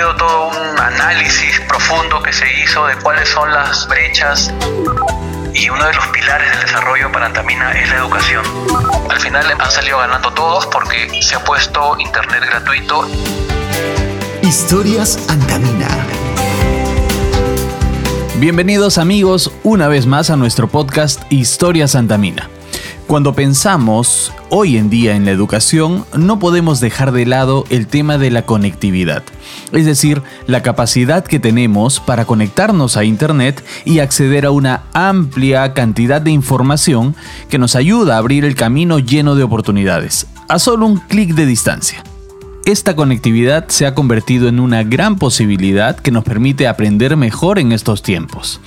sido todo un análisis profundo que se hizo de cuáles son las brechas y uno de los pilares del desarrollo para Antamina es la educación. Al final han salido ganando todos porque se ha puesto internet gratuito. Historias Antamina. Bienvenidos amigos una vez más a nuestro podcast Historias Antamina. Cuando pensamos hoy en día en la educación, no podemos dejar de lado el tema de la conectividad, es decir, la capacidad que tenemos para conectarnos a Internet y acceder a una amplia cantidad de información que nos ayuda a abrir el camino lleno de oportunidades, a solo un clic de distancia. Esta conectividad se ha convertido en una gran posibilidad que nos permite aprender mejor en estos tiempos.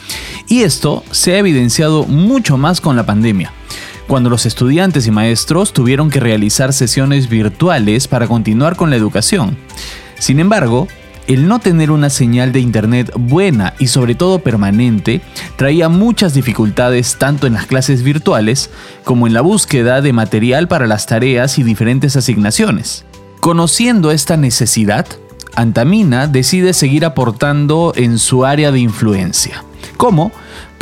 Y esto se ha evidenciado mucho más con la pandemia cuando los estudiantes y maestros tuvieron que realizar sesiones virtuales para continuar con la educación. Sin embargo, el no tener una señal de Internet buena y sobre todo permanente traía muchas dificultades tanto en las clases virtuales como en la búsqueda de material para las tareas y diferentes asignaciones. Conociendo esta necesidad, Antamina decide seguir aportando en su área de influencia. ¿Cómo?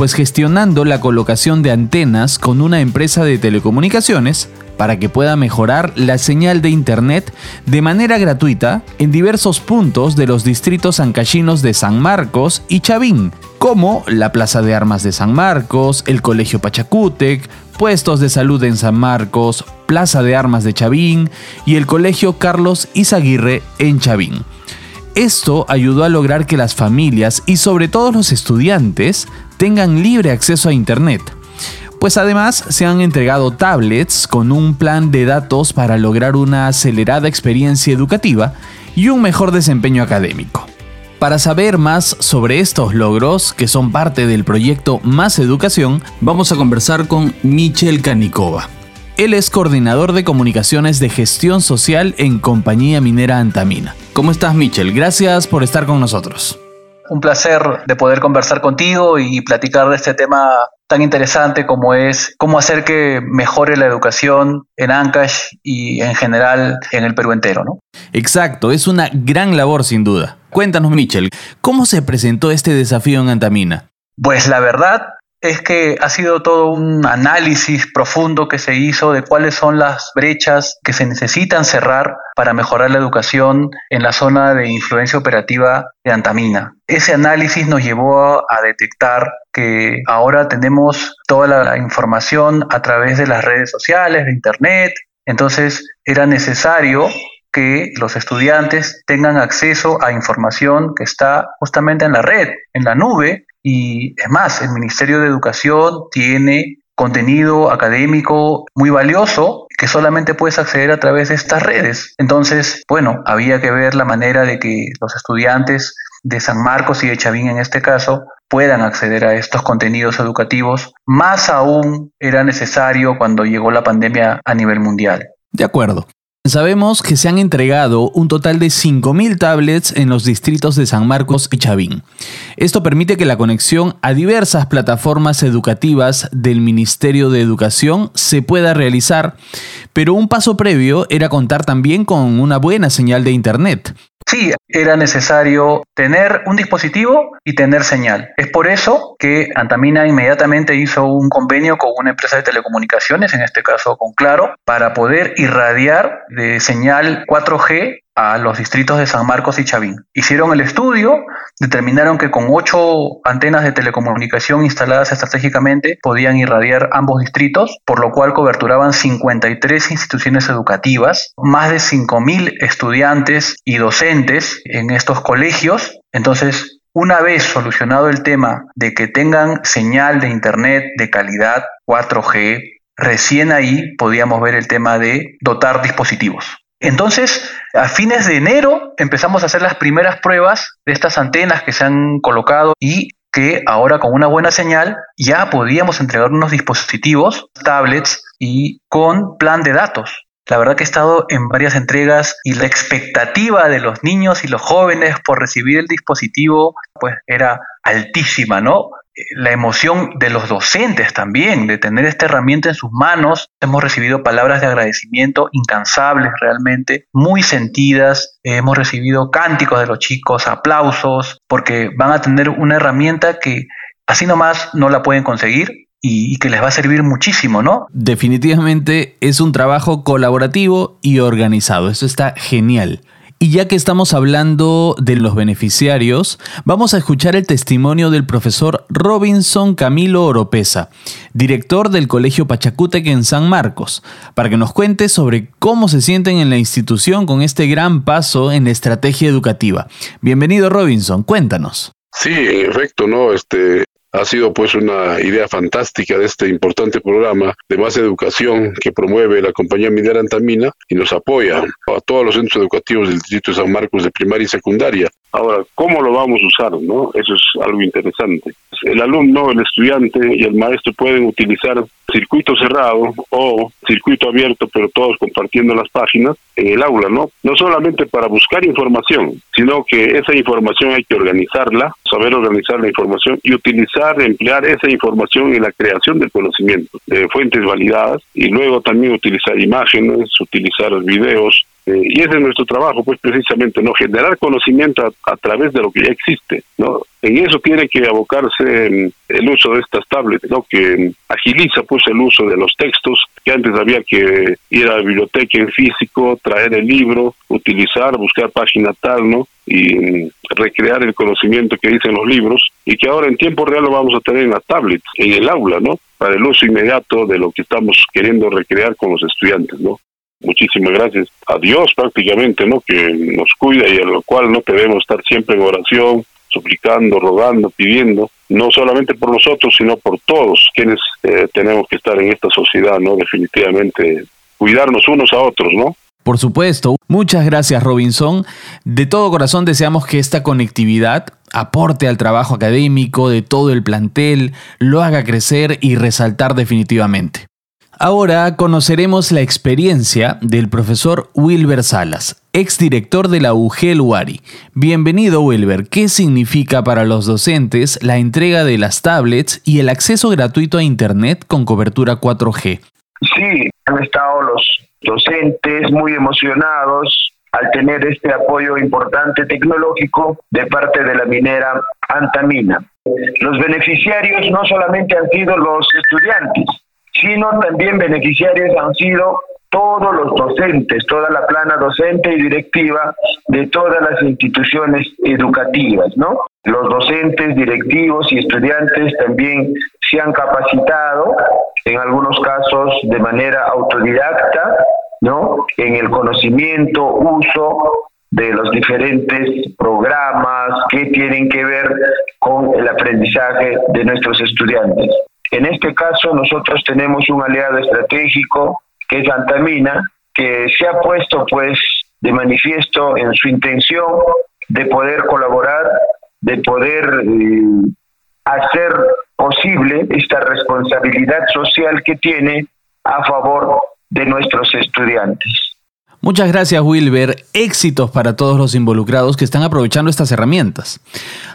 Pues gestionando la colocación de antenas con una empresa de telecomunicaciones para que pueda mejorar la señal de Internet de manera gratuita en diversos puntos de los distritos ancachinos de San Marcos y Chavín, como la Plaza de Armas de San Marcos, el Colegio Pachacútec, puestos de salud en San Marcos, Plaza de Armas de Chavín y el Colegio Carlos Izaguirre en Chavín. Esto ayudó a lograr que las familias y sobre todo los estudiantes tengan libre acceso a Internet. Pues además se han entregado tablets con un plan de datos para lograr una acelerada experiencia educativa y un mejor desempeño académico. Para saber más sobre estos logros, que son parte del proyecto Más Educación, vamos a conversar con Michel Canicova. Él es coordinador de comunicaciones de gestión social en Compañía Minera Antamina. ¿Cómo estás, Michel? Gracias por estar con nosotros un placer de poder conversar contigo y platicar de este tema tan interesante como es cómo hacer que mejore la educación en Ancash y en general en el Perú entero, ¿no? Exacto, es una gran labor sin duda. Cuéntanos, Michel, ¿cómo se presentó este desafío en Antamina? Pues la verdad es que ha sido todo un análisis profundo que se hizo de cuáles son las brechas que se necesitan cerrar para mejorar la educación en la zona de influencia operativa de Antamina. Ese análisis nos llevó a detectar que ahora tenemos toda la información a través de las redes sociales, de Internet, entonces era necesario que los estudiantes tengan acceso a información que está justamente en la red, en la nube, y es más, el Ministerio de Educación tiene contenido académico muy valioso que solamente puedes acceder a través de estas redes. Entonces, bueno, había que ver la manera de que los estudiantes de San Marcos y de Chavín en este caso puedan acceder a estos contenidos educativos. Más aún era necesario cuando llegó la pandemia a nivel mundial. De acuerdo. Sabemos que se han entregado un total de 5.000 tablets en los distritos de San Marcos y Chavín. Esto permite que la conexión a diversas plataformas educativas del Ministerio de Educación se pueda realizar, pero un paso previo era contar también con una buena señal de Internet. Sí, era necesario tener un dispositivo y tener señal. Es por eso que Antamina inmediatamente hizo un convenio con una empresa de telecomunicaciones, en este caso con Claro, para poder irradiar de señal 4G a los distritos de San Marcos y Chavín. Hicieron el estudio, determinaron que con ocho antenas de telecomunicación instaladas estratégicamente podían irradiar ambos distritos, por lo cual coberturaban 53 instituciones educativas, más de 5.000 estudiantes y docentes en estos colegios. Entonces, una vez solucionado el tema de que tengan señal de Internet de calidad 4G, recién ahí podíamos ver el tema de dotar dispositivos. Entonces, a fines de enero empezamos a hacer las primeras pruebas de estas antenas que se han colocado y que ahora con una buena señal ya podíamos entregar unos dispositivos, tablets y con plan de datos. La verdad que he estado en varias entregas y la expectativa de los niños y los jóvenes por recibir el dispositivo pues era altísima, ¿no? La emoción de los docentes también, de tener esta herramienta en sus manos. Hemos recibido palabras de agradecimiento incansables realmente, muy sentidas. Hemos recibido cánticos de los chicos, aplausos, porque van a tener una herramienta que así nomás no la pueden conseguir y, que les va a servir muchísimo, ¿no? Definitivamente es un trabajo colaborativo y organizado. Eso está genial. Y ya que estamos hablando de los beneficiarios, vamos a escuchar el testimonio del profesor Robinson Camilo Oropesa, director del Colegio Pachacútec en San Marcos, para que nos cuente sobre cómo se sienten en la institución con este gran paso en la estrategia educativa. Bienvenido Robinson, cuéntanos. Sí, en efecto, ¿no? Este, ha sido pues una idea fantástica de este importante programa de más educación que promueve la compañía minera Antamina y nos apoya a todos los centros educativos del distrito de San Marcos de primaria y secundaria. Ahora, ¿cómo lo vamos a usar? no? Eso es algo interesante. El alumno, el estudiante y el maestro pueden utilizar circuito cerrado o circuito abierto, pero todos compartiendo las páginas en el aula, ¿no? No solamente para buscar información, sino que esa información hay que organizarla, saber organizar la información y utilizar, emplear esa información en la creación del conocimiento, de fuentes validadas y luego también utilizar imágenes, utilizar videos, eh, y ese es nuestro trabajo, pues precisamente, ¿no? Generar conocimiento a, través de lo que ya existe, ¿no? En eso tiene que abocarse mm, el uso de estas tablets, ¿no? Que agiliza, pues, el uso de los textos, que antes había que ir a la biblioteca en físico, traer el libro, utilizar, buscar página tal, ¿no? Y mm, recrear el conocimiento que dicen los libros, y que ahora en tiempo real lo vamos a tener en la tablet, en el aula, ¿no? Para el uso inmediato de lo que estamos queriendo recrear con los estudiantes, ¿no? Muchísimas gracias a Dios prácticamente, ¿no? Que nos cuida y a lo cual no debemos estar siempre en oración, suplicando, rogando, pidiendo, no solamente por nosotros, sino por todos quienes eh, tenemos que estar en esta sociedad, ¿no? Definitivamente cuidarnos unos a otros, ¿no? Por supuesto. Muchas gracias Robinson. De todo corazón deseamos que esta conectividad aporte al trabajo académico de todo el plantel, lo haga crecer y resaltar definitivamente. Ahora conoceremos la experiencia del profesor Wilber Salas, exdirector de la UGEL UARI. Bienvenido Wilber, ¿qué significa para los docentes la entrega de las tablets y el acceso gratuito a Internet con cobertura 4G? Sí, han estado los docentes muy emocionados al tener este apoyo importante tecnológico de parte de la minera Antamina. Los beneficiarios no solamente han sido los estudiantes, sino también beneficiarios han sido todos los docentes, toda la plana docente y directiva de todas las instituciones educativas, ¿no? Los docentes, directivos y estudiantes también se han capacitado, en algunos casos de manera autodidacta, ¿no? En el conocimiento, uso de los diferentes programas que tienen que ver con el aprendizaje de nuestros estudiantes. En este caso nosotros tenemos un aliado estratégico que es Antamina, que se ha puesto pues de manifiesto en su intención de poder colaborar, de poder eh, hacer posible esta responsabilidad social que tiene a favor de nuestros estudiantes. Muchas gracias Wilber, éxitos para todos los involucrados que están aprovechando estas herramientas.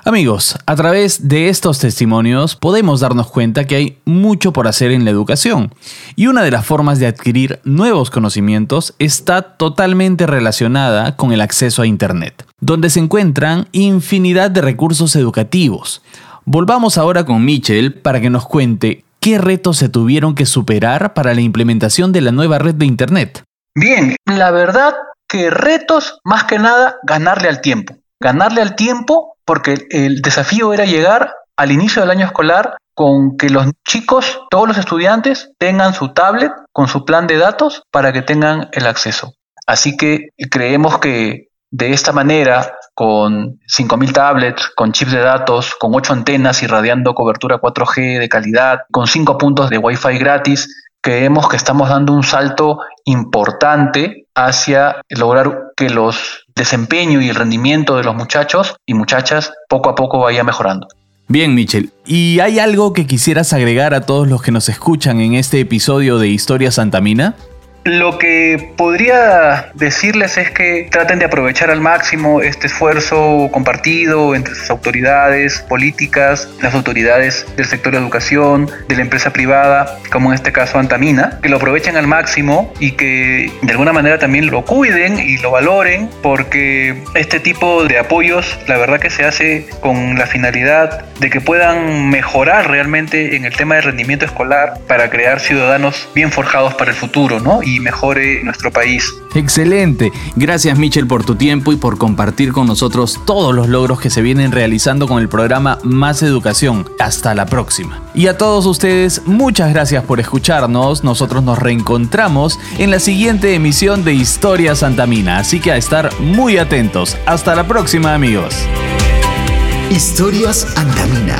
Amigos, a través de estos testimonios podemos darnos cuenta que hay mucho por hacer en la educación y una de las formas de adquirir nuevos conocimientos está totalmente relacionada con el acceso a Internet, donde se encuentran infinidad de recursos educativos. Volvamos ahora con Michel para que nos cuente qué retos se tuvieron que superar para la implementación de la nueva red de Internet. Bien, la verdad que retos, más que nada, ganarle al tiempo. Ganarle al tiempo porque el desafío era llegar al inicio del año escolar con que los chicos, todos los estudiantes, tengan su tablet con su plan de datos para que tengan el acceso. Así que creemos que de esta manera, con 5.000 tablets, con chips de datos, con 8 antenas irradiando cobertura 4G de calidad, con 5 puntos de Wi-Fi gratis, creemos que estamos dando un salto importante hacia lograr que los desempeño y el rendimiento de los muchachos y muchachas poco a poco vaya mejorando. Bien, Michel. ¿Y hay algo que quisieras agregar a todos los que nos escuchan en este episodio de Historia Santamina? Lo que podría decirles es que traten de aprovechar al máximo este esfuerzo compartido entre sus autoridades políticas, las autoridades del sector de educación, de la empresa privada, como en este caso Antamina, que lo aprovechen al máximo y que de alguna manera también lo cuiden y lo valoren, porque este tipo de apoyos, la verdad que se hace con la finalidad de que puedan mejorar realmente en el tema de rendimiento escolar para crear ciudadanos bien forjados para el futuro, ¿no? Y mejore nuestro país. Excelente. Gracias Michel por tu tiempo y por compartir con nosotros todos los logros que se vienen realizando con el programa Más Educación. Hasta la próxima. Y a todos ustedes, muchas gracias por escucharnos. Nosotros nos reencontramos en la siguiente emisión de Historia Santamina, así que a estar muy atentos. Hasta la próxima amigos. Historias Antamina.